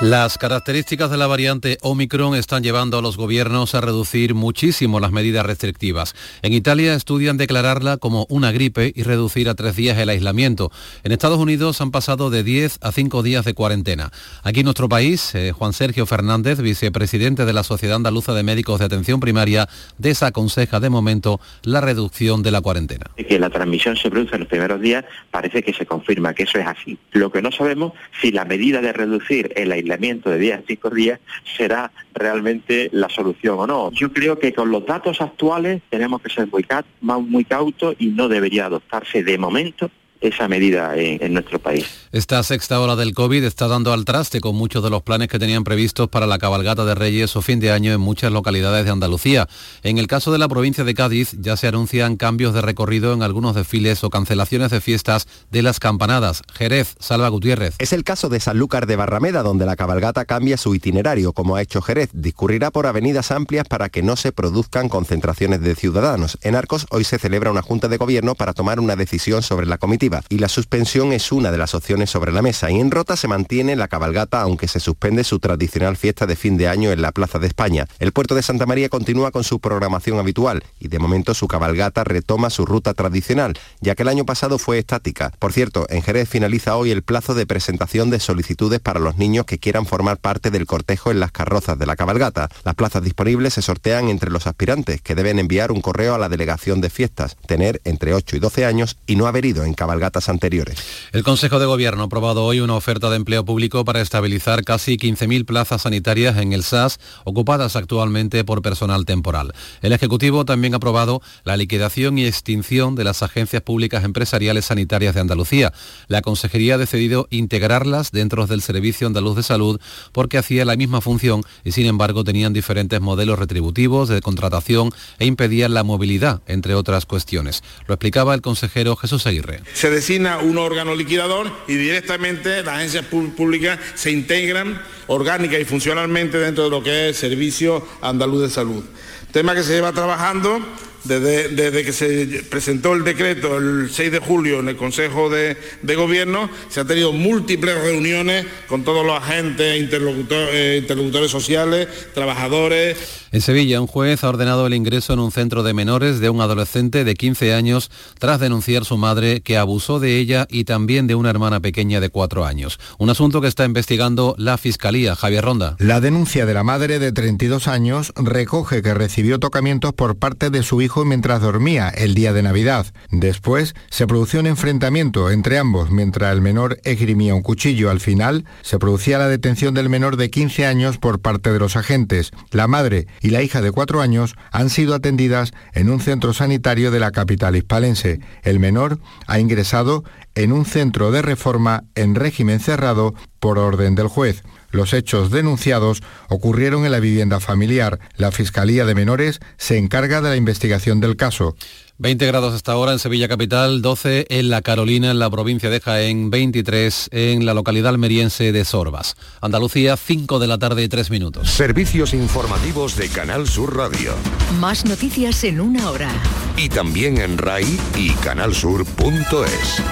Las características de la variante Omicron están llevando a los gobiernos a reducir muchísimo las medidas restrictivas. En Italia estudian declararla como una gripe y reducir a tres días el aislamiento. En Estados Unidos han pasado de 10 a 5 días de cuarentena. Aquí en nuestro país, eh, Juan Sergio Fernández, vicepresidente de la Sociedad Andaluza de Médicos de Atención Primaria, desaconseja de momento la reducción de la cuarentena. La transmisión se produce en los primeros días parece que se confirma que eso es así. Lo que no sabemos si la medida de reducir el aislamiento de días, cinco días, será realmente la solución o no. Yo creo que con los datos actuales tenemos que ser muy, muy cautos y no debería adoptarse de momento esa medida en, nuestro país. Esta sexta ola del COVID está dando al traste con muchos de los planes que tenían previstos para la cabalgata de Reyes o fin de año en muchas localidades de Andalucía. En el caso de la provincia de Cádiz ya se anuncian cambios de recorrido en algunos desfiles o cancelaciones de fiestas de las campanadas. Jerez, Salva Gutiérrez. Es el caso de Sanlúcar de Barrameda, donde la cabalgata cambia su itinerario, como ha hecho Jerez. Discurrirá por avenidas amplias para que no se produzcan concentraciones de ciudadanos. En Arcos hoy se celebra una junta de gobierno para tomar una decisión sobre la comitiva y la suspensión es una de las opciones sobre la mesa. Y en Rota se mantiene la cabalgata aunque se suspende su tradicional fiesta de fin de año en la Plaza de España. El puerto de Santa María continúa con su programación habitual y de momento su cabalgata retoma su ruta tradicional, ya que el año pasado fue estática. Por cierto, en Jerez finaliza hoy el plazo de presentación de solicitudes para los niños que quieran formar parte del cortejo en las carrozas de la cabalgata. Las plazas disponibles se sortean entre los aspirantes, que deben enviar un correo a la delegación de fiestas, tener entre 8 y 12 años y no haber ido en cabalgata gatas anteriores. El Consejo de Gobierno ha aprobado hoy una oferta de empleo público para estabilizar casi 15.000 plazas sanitarias en el SAS ocupadas actualmente por personal temporal. El Ejecutivo también ha aprobado la liquidación y extinción de las agencias públicas empresariales sanitarias de Andalucía. La Consejería ha decidido integrarlas dentro del Servicio Andaluz de Salud porque hacía la misma función y sin embargo tenían diferentes modelos retributivos de contratación e impedían la movilidad, entre otras cuestiones. Lo explicaba el consejero Jesús Aguirre se designa un órgano liquidador y directamente las agencias públicas se integran orgánica y funcionalmente dentro de lo que es el Servicio Andaluz de Salud. Tema que se lleva trabajando desde, que se presentó el decreto el 6 de julio en el Consejo de, Gobierno, se han tenido múltiples reuniones con todos los agentes, interlocutores, eh, interlocutores sociales, trabajadores. En Sevilla, un juez ha ordenado el ingreso en un centro de menores de un adolescente de 15 años tras denunciar su madre que abusó de ella y también de una hermana pequeña de 4 años. Un asunto que está investigando la Fiscalía. Javier Ronda. La denuncia de la madre de 32 años recoge que recibió tocamientos por parte de su hijo mientras dormía el día de Navidad. Después se produció un enfrentamiento entre ambos mientras el menor esgrimía un cuchillo. Al final se producía la detención del menor de 15 años por parte de los agentes. La madre y la hija de 4 años han sido atendidas en un centro sanitario de la capital hispalense. El menor ha ingresado en un centro de reforma en régimen cerrado por orden del juez. Los hechos denunciados ocurrieron en la vivienda familiar. La Fiscalía de Menores se encarga de la investigación del caso. 20 grados hasta ahora en Sevilla Capital, 12 en La Carolina, en la provincia de Jaén, 23 en la localidad almeriense de Sorbas. Andalucía, 5 de la tarde y 3 minutos. Servicios informativos de Canal Sur Radio. Más noticias en una hora. Y también en RAI y canalsur.es.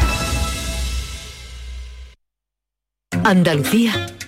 Andalucía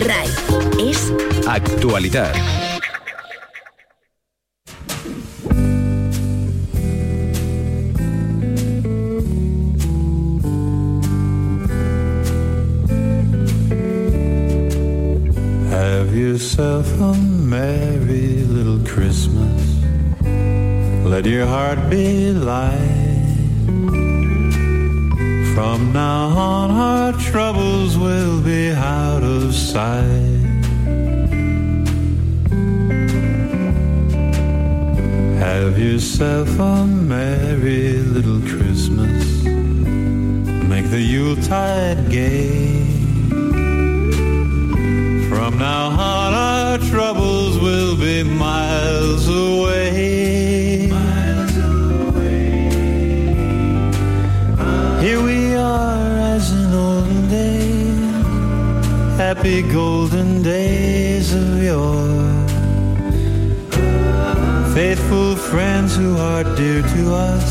RAI es actualidad. Have yourself a merry little Christmas. Let your heart be light. From now on, our troubles will be out of sight. Have yourself a merry little Christmas. Make the Yuletide gay. From now on, our troubles will be miles away. Happy golden days of yore. Faithful friends who are dear to us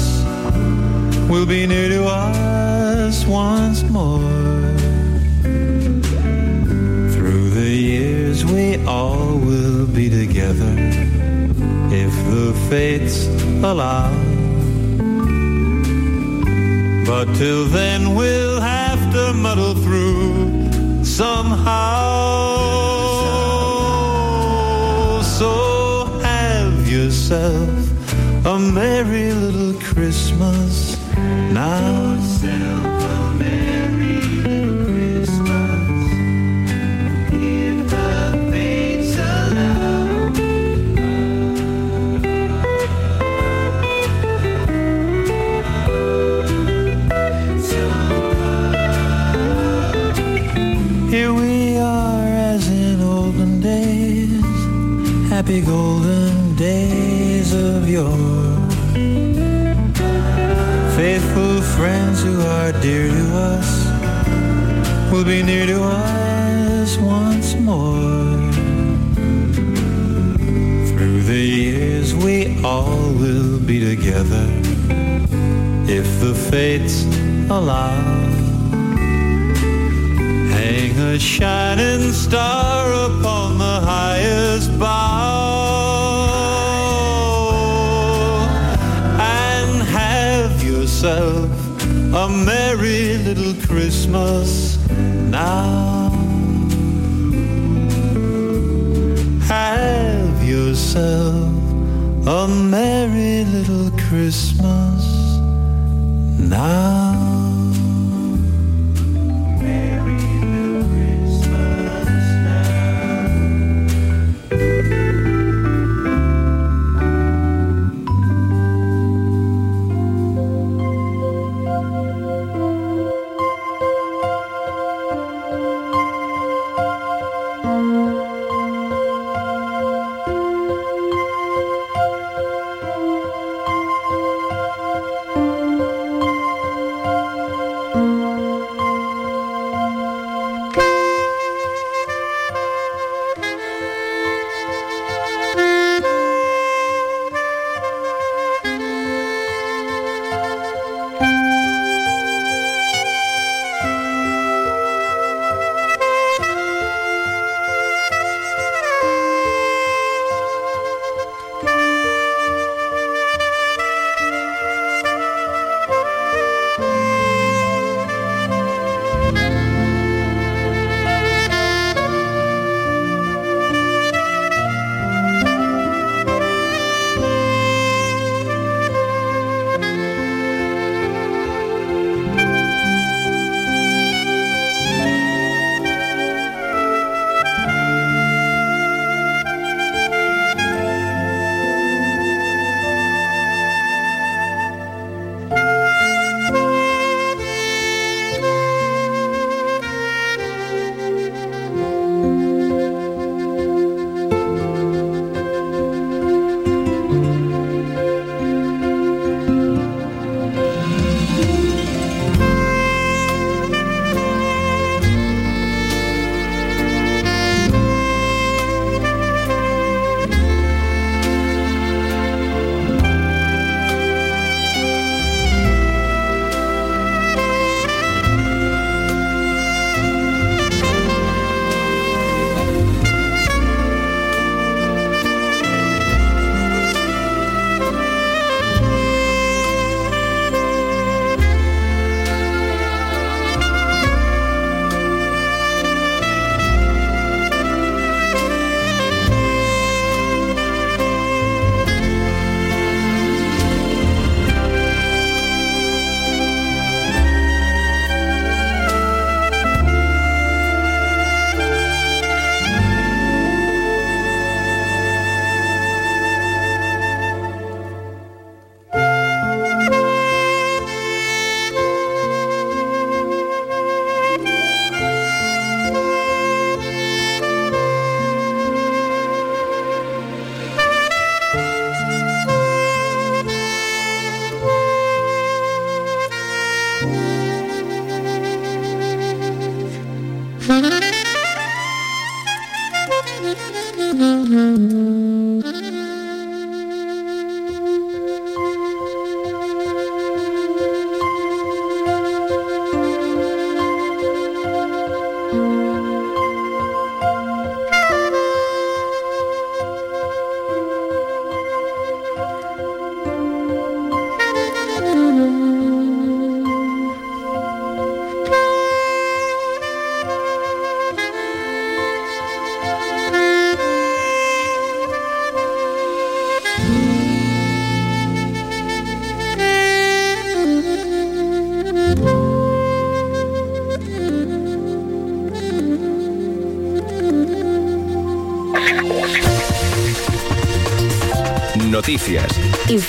will be near to us once more. Through the years, we all will be together if the fates allow. But till then, we'll have to muddle through somehow. So have yourself a merry little Christmas now. Happy golden days of yore. Faithful friends who are dear to us will be near to us once more. Through the years, we all will be together if the fates allow. Hang a shining star upon the highest bough a merry little Christmas now. Have yourself a merry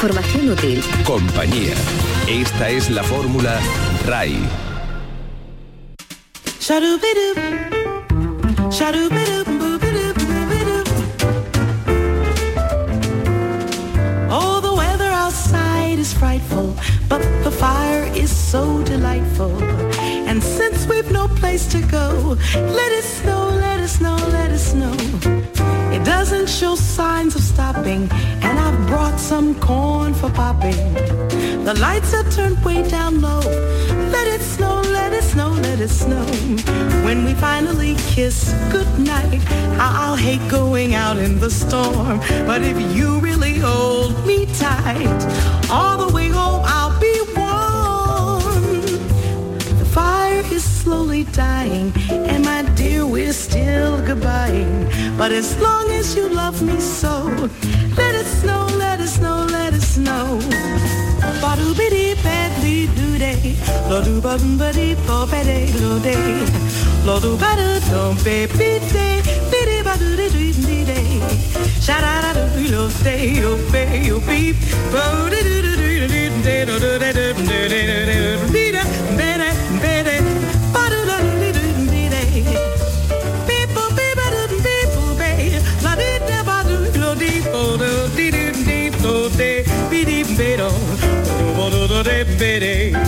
Información útil. Compañía. Esta es la fórmula RAI. Oh, the weather outside is frightful, but the fire is so delightful. And since we've no place to go, let it snow, let it snow, let it snow. Doesn't show signs of stopping, and I've brought some corn for popping. The lights are turned way down low. Let it snow, let it snow, let it snow. When we finally kiss goodnight, I'll hate going out in the storm. But if you really hold me tight, all the way home I'll slowly dying, and my dear, we're still goodbying. But as long as you love me so, let it snow, let it snow, let it snow. Ba-doo biddy badly do day, lo do bum buddy bo bede lo day, lo do bada dum baby day, biddy ba do do do day, sha da da do lo day, oh bay, oh pity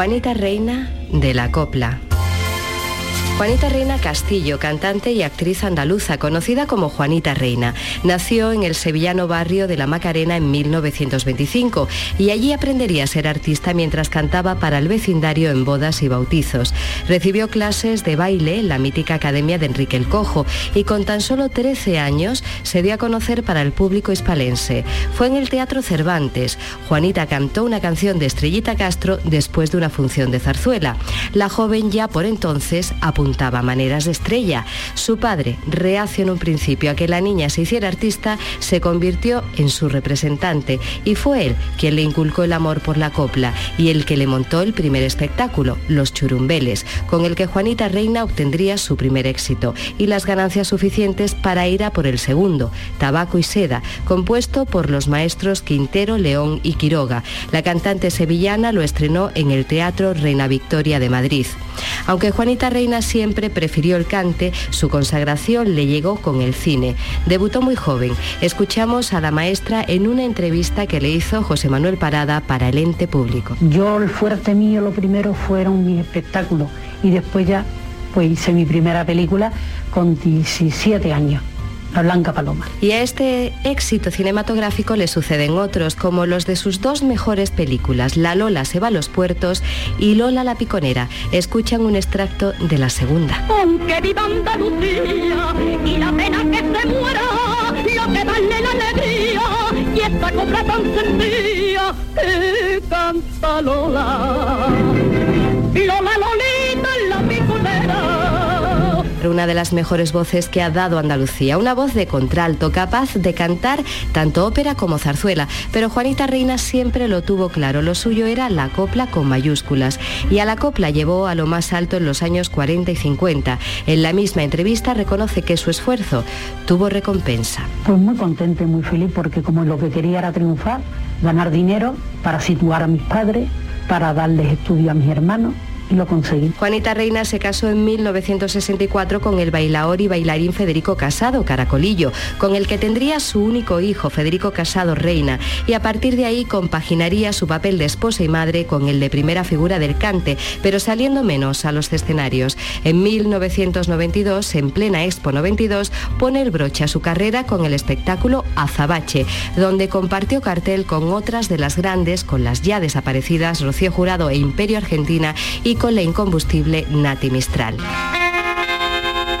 Juanita Reina de la Copla. Juanita Reina Castillo, cantante y actriz andaluza, conocida como Juanita Reina, nació en el sevillano barrio de La Macarena en 1925 y allí aprendería a ser artista mientras cantaba para el vecindario en bodas y bautizos. Recibió clases de baile en la mítica Academia de Enrique el Cojo y con tan solo 13 años se dio a conocer para el público hispalense. Fue en el Teatro Cervantes. Juanita cantó una canción de Estrellita Castro después de una función de zarzuela. La joven ya por entonces apuntó maneras de estrella. Su padre, reacio en un principio a que la niña se hiciera artista, se convirtió en su representante y fue él quien le inculcó el amor por la copla y el que le montó el primer espectáculo, Los Churumbeles, con el que Juanita Reina obtendría su primer éxito y las ganancias suficientes para ir a por el segundo, Tabaco y Seda, compuesto por los maestros Quintero, León y Quiroga. La cantante sevillana lo estrenó en el Teatro Reina Victoria de Madrid. Aunque Juanita Reina siempre prefirió el cante, su consagración le llegó con el cine. Debutó muy joven. Escuchamos a la maestra en una entrevista que le hizo José Manuel Parada para el ente público. Yo el fuerte mío lo primero fueron mis espectáculos y después ya pues hice mi primera película con 17 años. La Blanca Paloma. Y a este éxito cinematográfico le suceden otros, como los de sus dos mejores películas, La Lola se va a los puertos y Lola la Piconera. Escuchan un extracto de la segunda. Aunque viva Andalucía y la pena que se muera, lo que vale la alegría y esta cobra tan sentida que canta Lola. Lola Lolita en la piconera una de las mejores voces que ha dado Andalucía, una voz de contralto, capaz de cantar tanto ópera como zarzuela, pero Juanita Reina siempre lo tuvo claro, lo suyo era la copla con mayúsculas, y a la copla llevó a lo más alto en los años 40 y 50. En la misma entrevista reconoce que su esfuerzo tuvo recompensa. Pues muy contenta y muy feliz porque como lo que quería era triunfar, ganar dinero para situar a mis padres, para darles estudio a mis hermanos lo conseguí. Juanita Reina se casó en 1964 con el bailaor y bailarín Federico Casado, Caracolillo, con el que tendría su único hijo, Federico Casado Reina, y a partir de ahí compaginaría su papel de esposa y madre con el de primera figura del cante, pero saliendo menos a los escenarios. En 1992, en plena Expo 92, pone el broche a su carrera con el espectáculo Azabache, donde compartió cartel con otras de las grandes, con las ya desaparecidas Rocío Jurado e Imperio Argentina y con la incombustible Nati Mistral.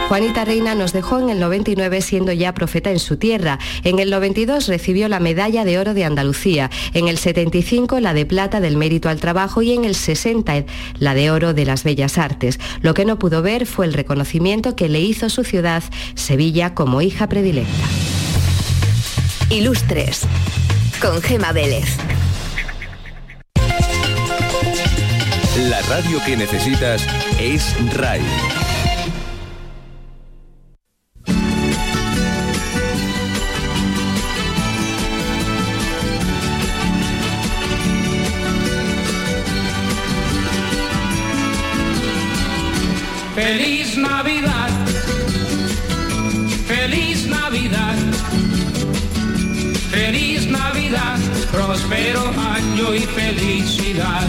Juanita Reina nos dejó en el 99 siendo ya profeta en su tierra. En el 92 recibió la medalla de oro de Andalucía, en el 75 la de plata del mérito al trabajo y en el 60 la de oro de las bellas artes. Lo que no pudo ver fue el reconocimiento que le hizo su ciudad, Sevilla, como hija predilecta. Ilustres con Gema Vélez. La radio que necesitas es RAI. Feliz Navidad, feliz Navidad, feliz Navidad, próspero año y felicidad.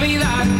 Navidad.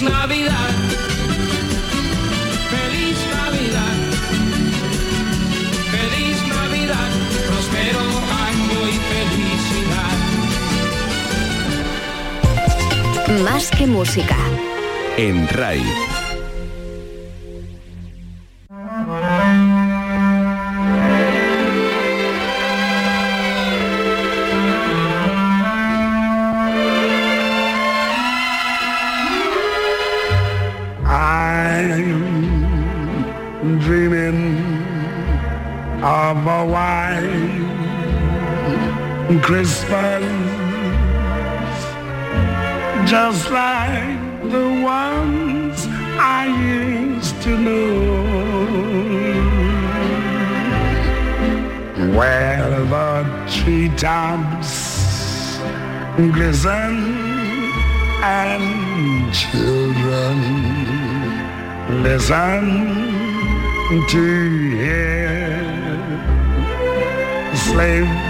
Feliz Navidad. Feliz Navidad. Feliz Navidad. Prospero año y felicidad. Más que música. En RAI Christmas just like the ones I used to know where the treetops glisten and children listen to hear slaves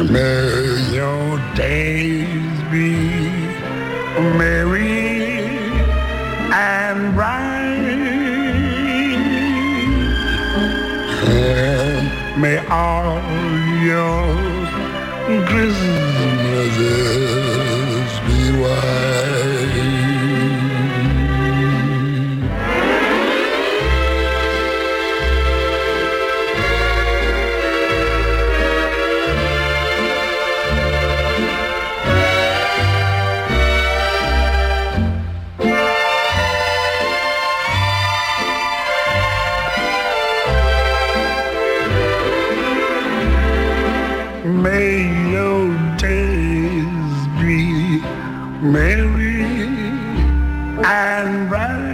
May your days be merry and bright. And may all your Christmases May your days be merry and bright.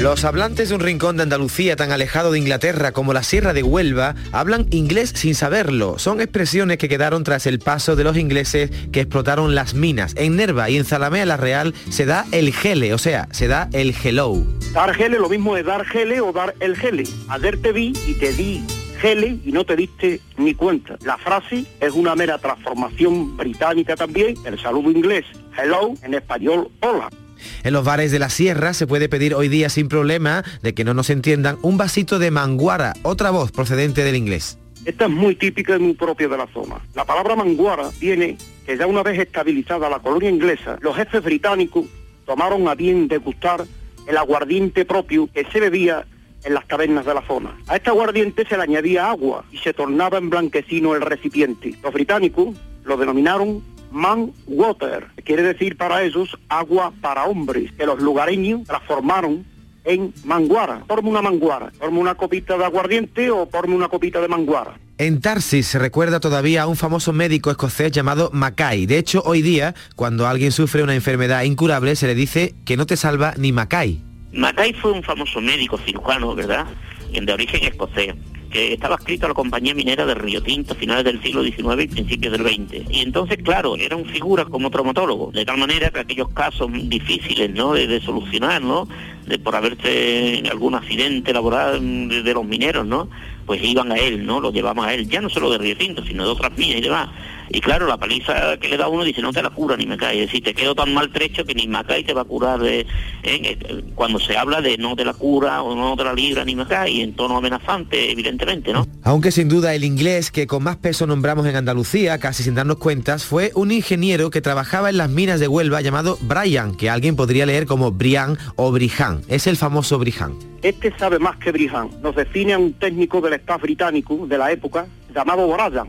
Los hablantes de un rincón de Andalucía tan alejado de Inglaterra como la Sierra de Huelva hablan inglés sin saberlo. Son expresiones que quedaron tras el paso de los ingleses que explotaron las minas. En Nerva y en Zalamea la Real se da el gele, o sea, se da el hello. Dar gele lo mismo de dar gele o dar el gele. Ayer te vi y te di gele y no te diste ni cuenta. La frase es una mera transformación británica también, el saludo inglés, hello, en español, hola. En los bares de la Sierra se puede pedir hoy día sin problema de que no nos entiendan un vasito de manguara, otra voz procedente del inglés. Esta es muy típica y muy propia de la zona. La palabra manguara viene que ya una vez estabilizada la colonia inglesa, los jefes británicos tomaron a bien degustar el aguardiente propio que se bebía en las tabernas de la zona. A este aguardiente se le añadía agua y se tornaba en blanquecino el recipiente. Los británicos lo denominaron man water, que quiere decir para ellos agua para hombres, que los lugareños transformaron en manguara. Forma una manguara, forma una copita de aguardiente o forma una copita de manguara. En Tarsis se recuerda todavía a un famoso médico escocés llamado Mackay. De hecho, hoy día, cuando alguien sufre una enfermedad incurable, se le dice que no te salva ni Mackay. Mackay fue un famoso médico cirujano, ¿verdad? De origen escocés, estaba escrito a la compañía minera de Río Tinto a finales del siglo XIX y principios del XX. Y entonces, claro, era un figura como traumatólogo, de tal manera que aquellos casos difíciles, ¿no?, de, solucionar, ¿no?, de por haberse algún accidente laboral de, de los mineros, ¿no?, pues iban a él, ¿no?, lo llevaban a él, ya no solo de Río Tinto, sino de otras minas y demás. Y claro, la paliza que le da uno dice, no te la cura ni me cae. Es decir, te quedo tan maltrecho que ni me cae te va a curar. De, eh, eh, cuando se habla de no te la cura o no te la libra ni me cae, en tono amenazante, evidentemente, ¿no? Aunque sin duda el inglés que con más peso nombramos en Andalucía, casi sin darnos cuentas, fue un ingeniero que trabajaba en las minas de Huelva llamado Brian, que alguien podría leer como Brian o Brihan. Es el famoso Brihan. Este sabe más que Brihan. Nos define a un técnico del staff británico de la época llamado Brian.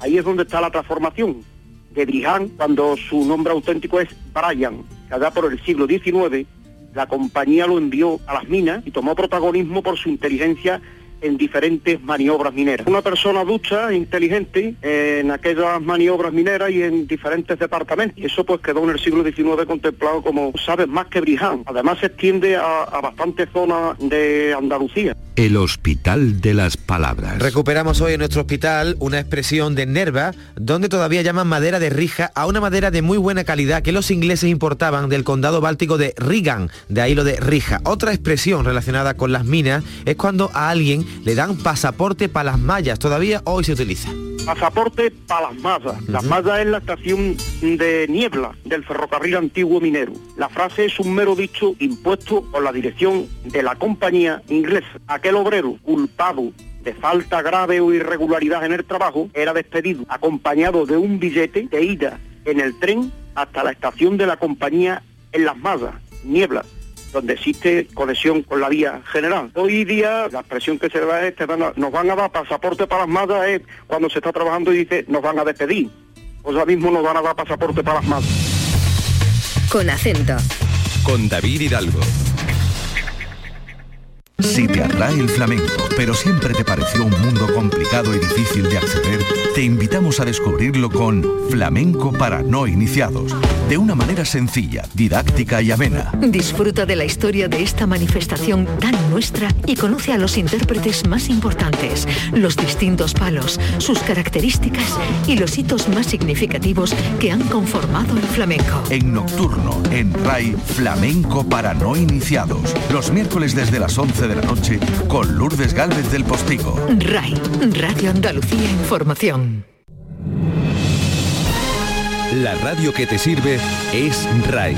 Ahí es donde está la transformación de Brihan cuando su nombre auténtico es Brian. Que allá por el siglo XIX la compañía lo envió a las minas y tomó protagonismo por su inteligencia en diferentes maniobras mineras. Una persona ducha, inteligente, en aquellas maniobras mineras y en diferentes departamentos. Y eso pues quedó en el siglo XIX contemplado como, sabes, más que Briján. Además se extiende a, a bastantes zonas de Andalucía. El Hospital de las Palabras. Recuperamos hoy en nuestro hospital una expresión de Nerva, donde todavía llaman madera de rija a una madera de muy buena calidad que los ingleses importaban del condado báltico de Rigan, de ahí lo de rija. Otra expresión relacionada con las minas es cuando a alguien le dan pasaporte para las mallas, todavía hoy se utiliza. Pasaporte para las mazas. Las mazas es la estación de niebla del ferrocarril antiguo minero. La frase es un mero dicho impuesto por la dirección de la compañía inglesa. Aquel obrero culpado de falta grave o irregularidad en el trabajo era despedido acompañado de un billete de ida en el tren hasta la estación de la compañía en las mazas, niebla donde existe conexión con la vía general. Hoy día la expresión que se da es, te van a- nos van a dar pasaporte para las mazas es cuando se está trabajando y dice, nos van a despedir. Pues ahora mismo nos van a dar pasaporte para las mazas. Con acento. Con David Hidalgo. Si te atrae el flamenco, pero siempre te pareció un mundo complicado y difícil de acceder, te invitamos a descubrirlo con Flamenco para no iniciados, de una manera sencilla, didáctica y amena. Disfruta de la historia de esta manifestación tan nuestra y conoce a los intérpretes más importantes, los distintos palos, sus características y los hitos más significativos que han conformado el flamenco. En Nocturno, en RAI, Flamenco para no iniciados, los miércoles desde las 11 de la noche, con Lourdes Gálvez del Postigo. RAI, Radio Andalucía Información. La radio que te sirve es RAI.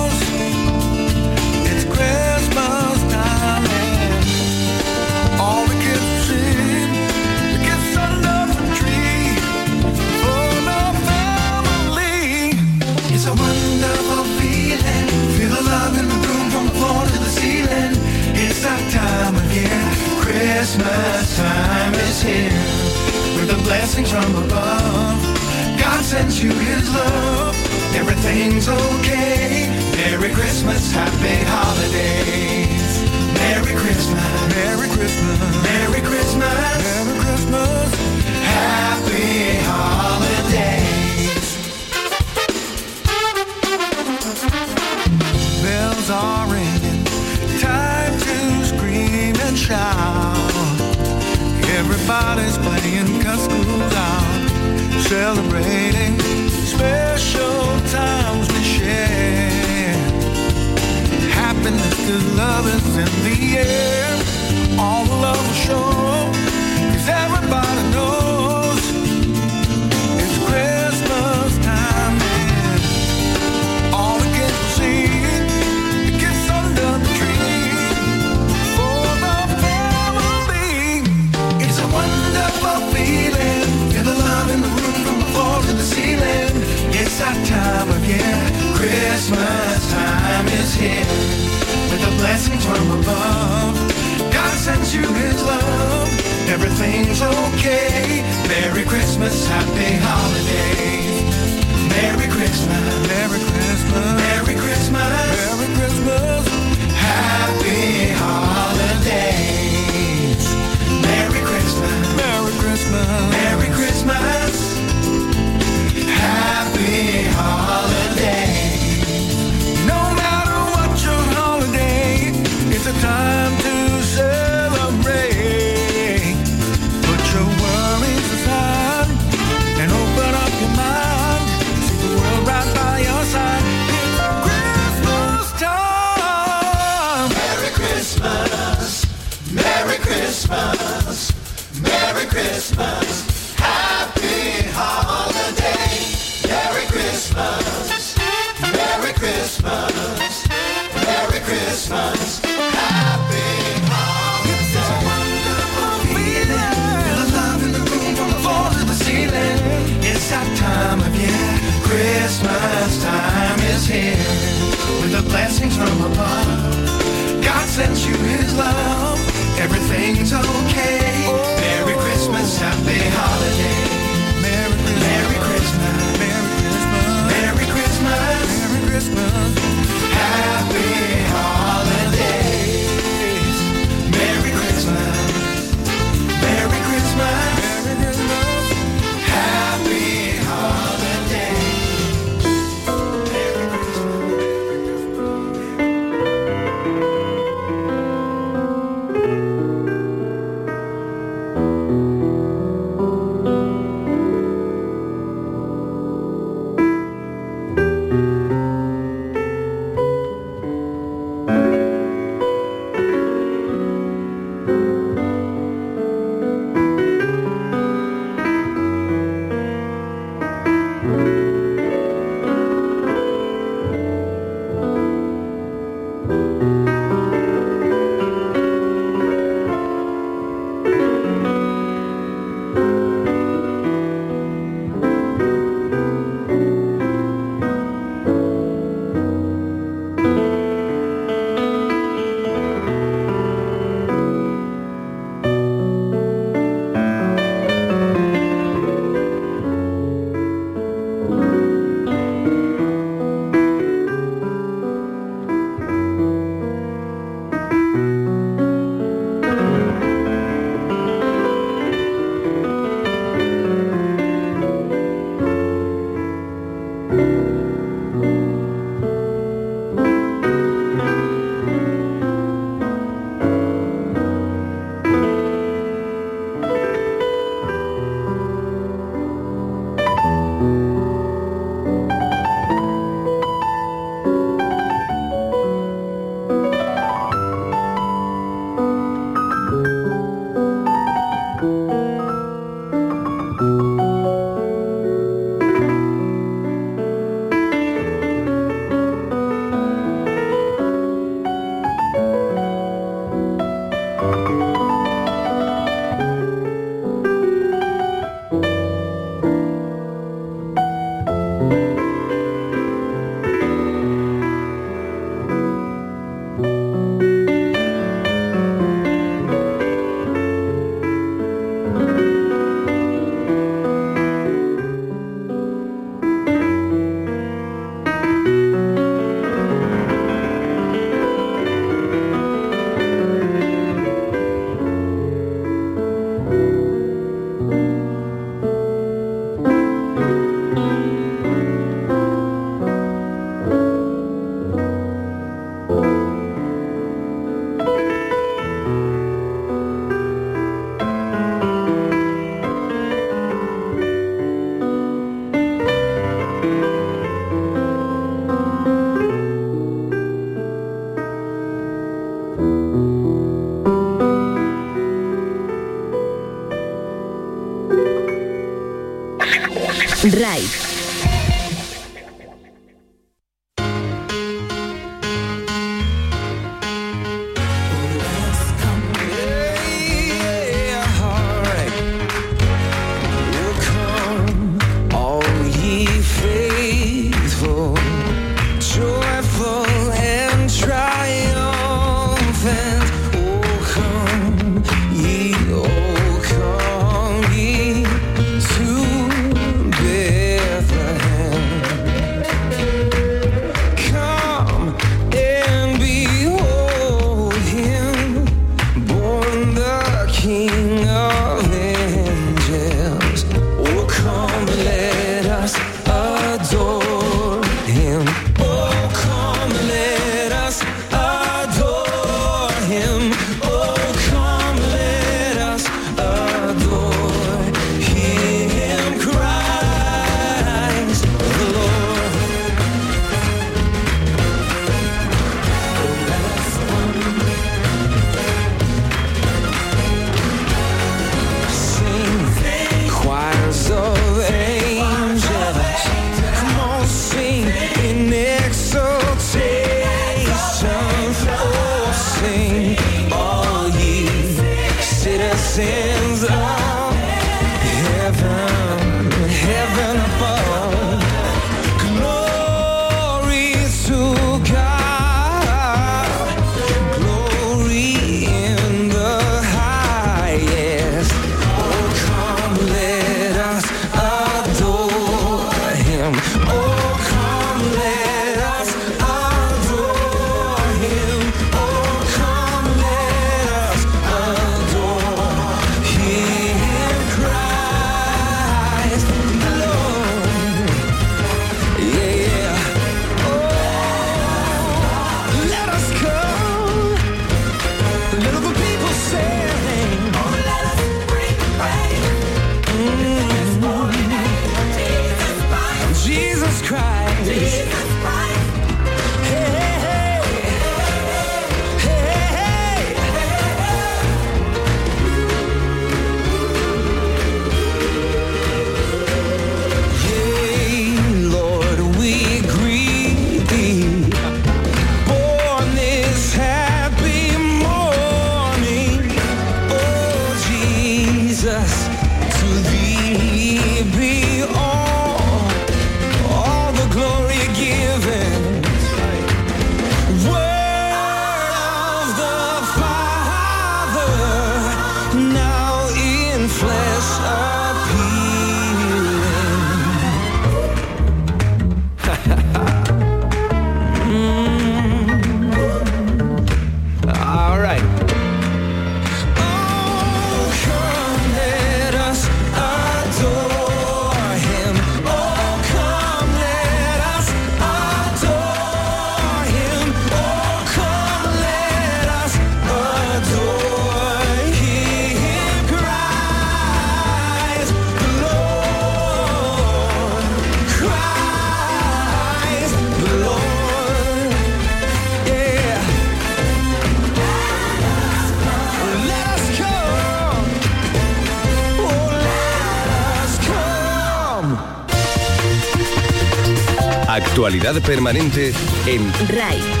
Permanente en RAI.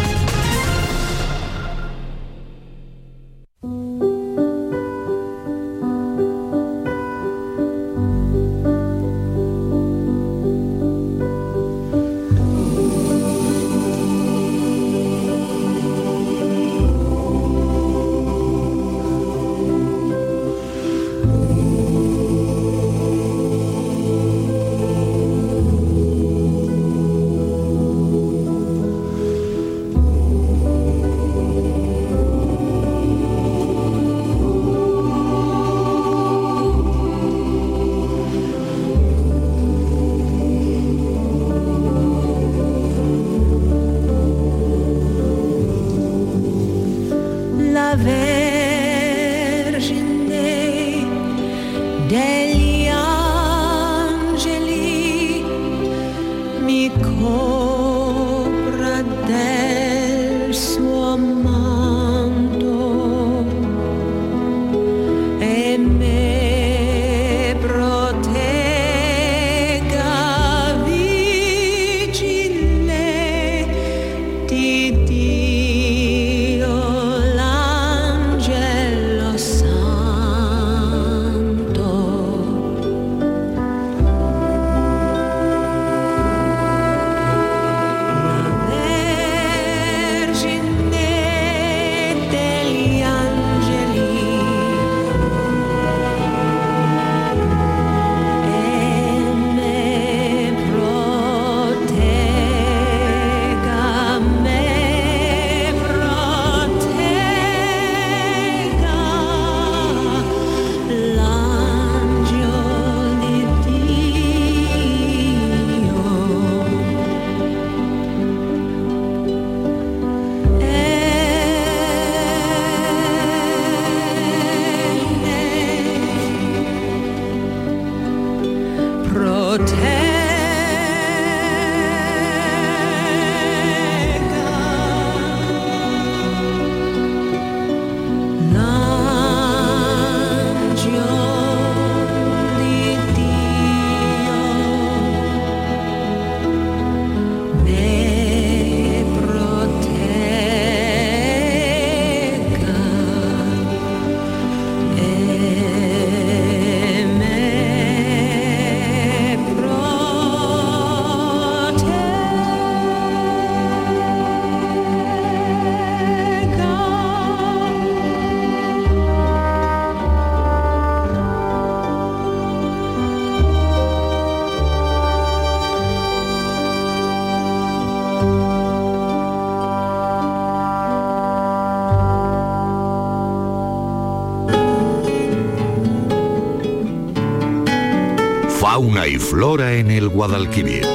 Flora en el Guadalquivir.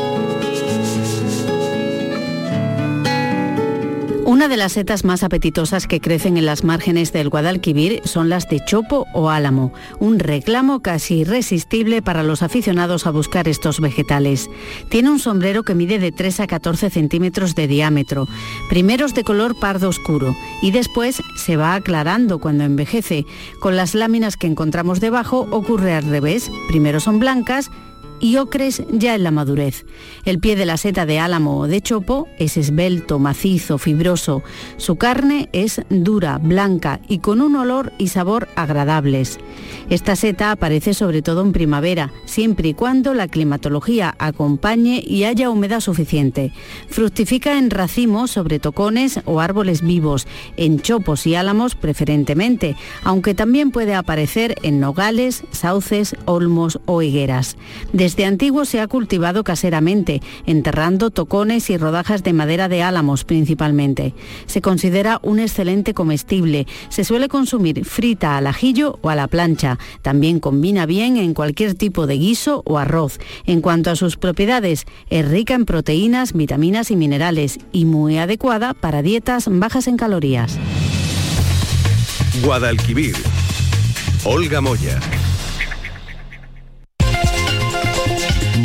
Una de las setas más apetitosas que crecen en las márgenes del Guadalquivir son las de chopo o álamo, un reclamo casi irresistible para los aficionados a buscar estos vegetales. Tiene un sombrero que mide de 3 a 14 centímetros de diámetro, primeros de color pardo oscuro y después se va aclarando cuando envejece. Con las láminas que encontramos debajo ocurre al revés, primero son blancas y ocres ya en la madurez. El pie de la seta de álamo o de chopo es esbelto, macizo, fibroso. Su carne es dura, blanca y con un olor y sabor agradables. Esta seta aparece sobre todo en primavera, siempre y cuando la climatología acompañe y haya humedad suficiente. Fructifica en racimos sobre tocones o árboles vivos, en chopos y álamos preferentemente, aunque también puede aparecer en nogales, sauces, olmos o higueras. Desde antiguo se ha cultivado caseramente, enterrando tocones y rodajas de madera de álamos principalmente. Se considera un excelente comestible. Se suele consumir frita al ajillo o a la plancha. También combina bien en cualquier tipo de guiso o arroz. En cuanto a sus propiedades, es rica en proteínas, vitaminas y minerales y muy adecuada para dietas bajas en calorías. Guadalquivir. Olga Moya.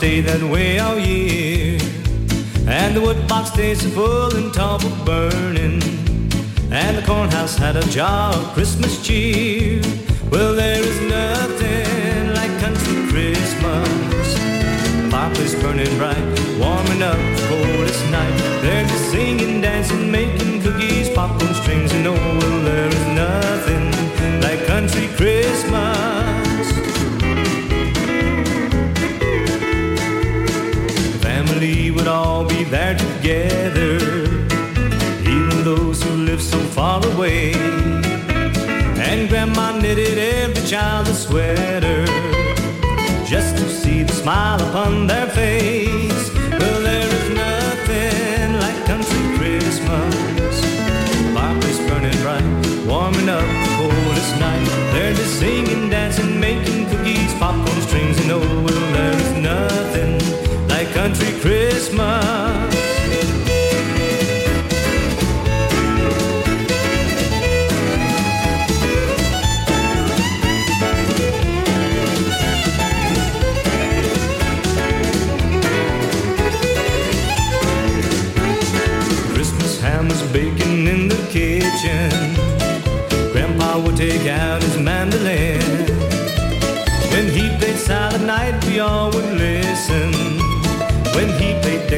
stayed that way all year. And the wood box days are full and topple burning. And the cornhouse had a jar of Christmas cheer. Well, there is nothing like country Christmas. Fireplace burning bright, warming up knitted every child a sweater just to see the smile upon their face. Well, there is nothing like country Christmas. Fireplace burning bright, warming up the coldest night. They're just singing, dancing, making cookies, popcorn strings, and oh,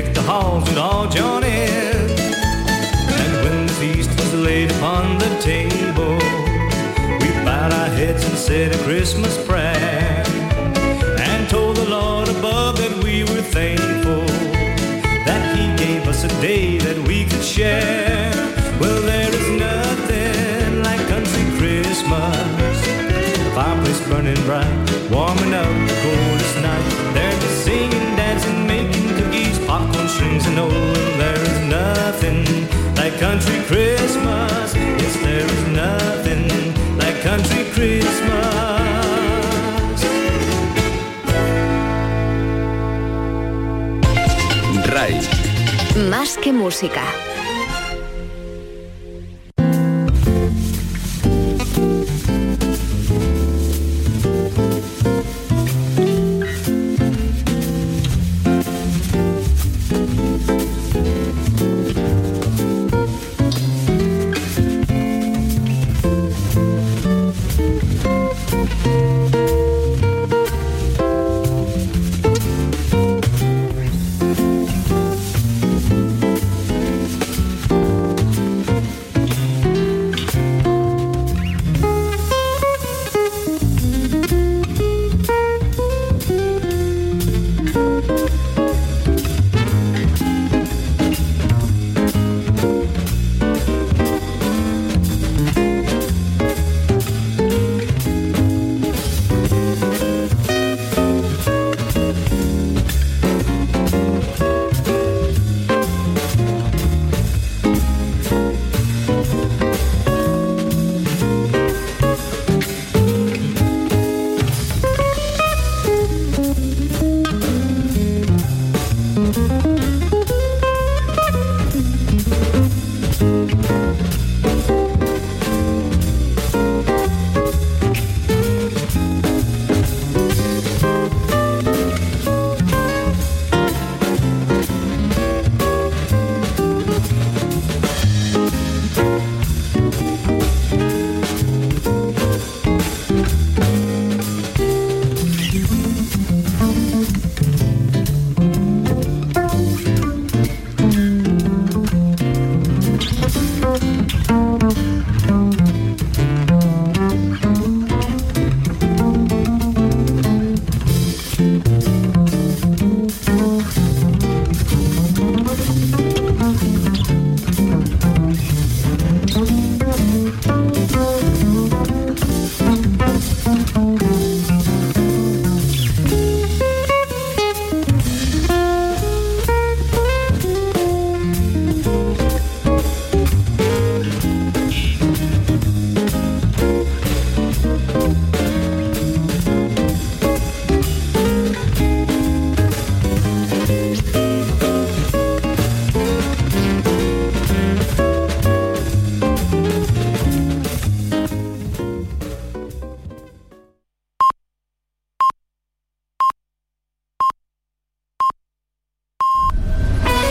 he Deck the Halls, we'd all join in. And when the feast was laid upon the table, we bowed our heads and said a Christmas prayer. And told the Lord above that we were thankful that he gave us a day that we could share. Well, there is nothing like country Christmas. The fireplace burning bright, warming up country Christmas. Yes, there is nothing like country Christmas. RAI. Más que música.